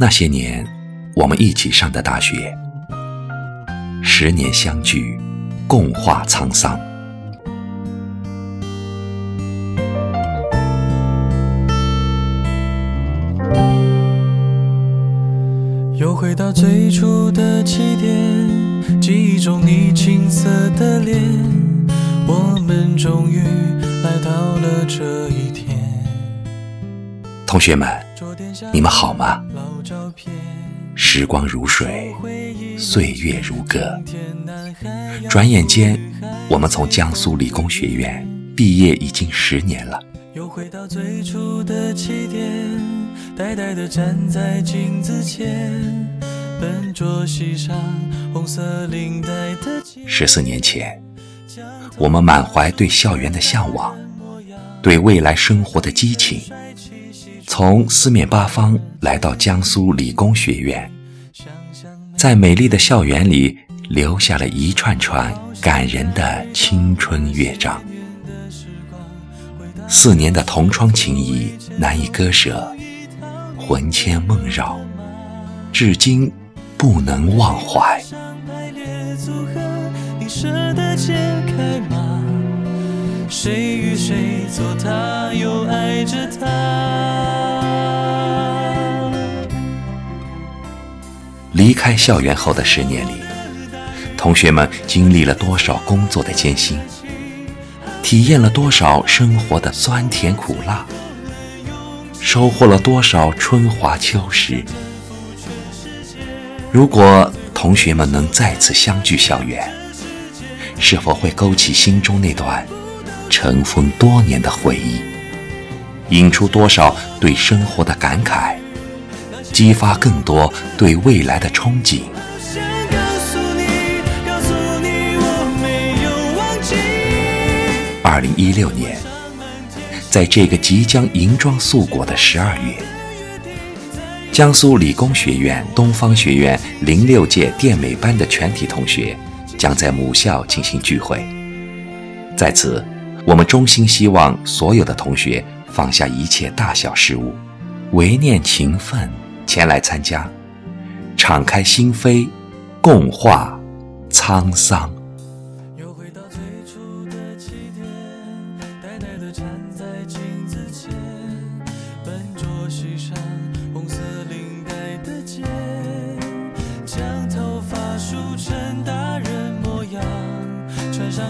那些年，我们一起上的大学，十年相聚，共话沧桑。又回到最初的起点，记忆中你青涩的脸，我们终于来到了这一天。同学们，你们好吗？时光如水，岁月如歌，转眼间，我们从江苏理工学院毕业已经十年了。又回到最初的起点。呆呆地站在镜子前，笨拙系上红色领带的十四年前，我们满怀对校园的向往，对未来生活的激情，从四面八方来到江苏理工学院，在美丽的校园里留下了一串串感人的青春乐章。四年的同窗情谊难以割舍。魂牵梦绕，至今不能忘怀。谁与谁做他，又爱着他？离开校园后的十年里，同学们经历了多少工作的艰辛，体验了多少生活的酸甜苦辣。收获了多少春华秋实？如果同学们能再次相聚校园，是否会勾起心中那段尘封多年的回忆，引出多少对生活的感慨，激发更多对未来的憧憬？二零一六年。在这个即将银装素裹的十二月，江苏理工学院东方学院零六届电美班的全体同学将在母校进行聚会。在此，我们衷心希望所有的同学放下一切大小事物，唯念勤奋前来参加，敞开心扉，共话沧桑。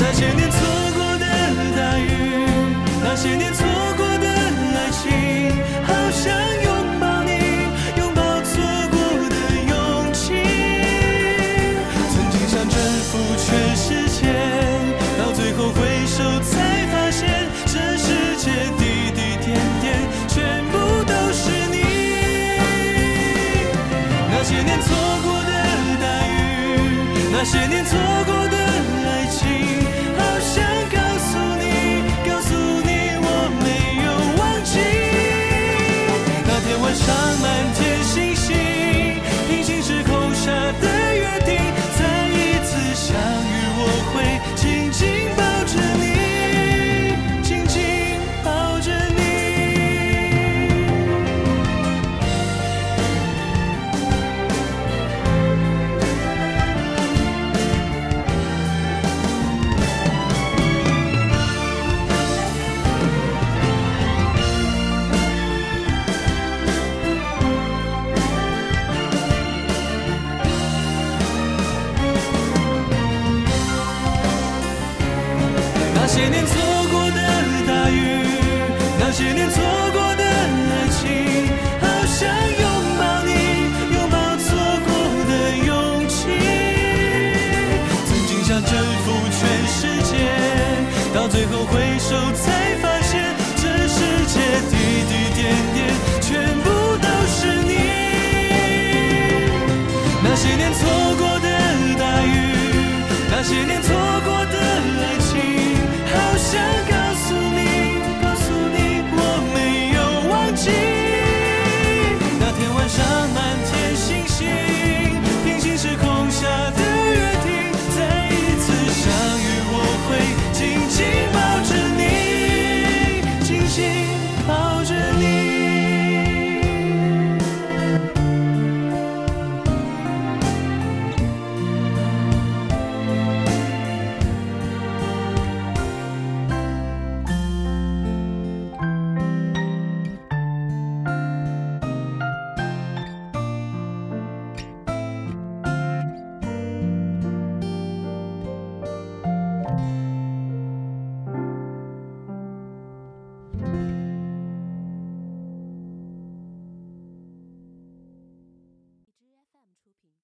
那些年错过的大雨，那些年。错。是你些年错过的大雨，那些年错过的爱情，好想拥抱你，拥抱错过的勇气。曾经想征服全世界，到最后。回首才发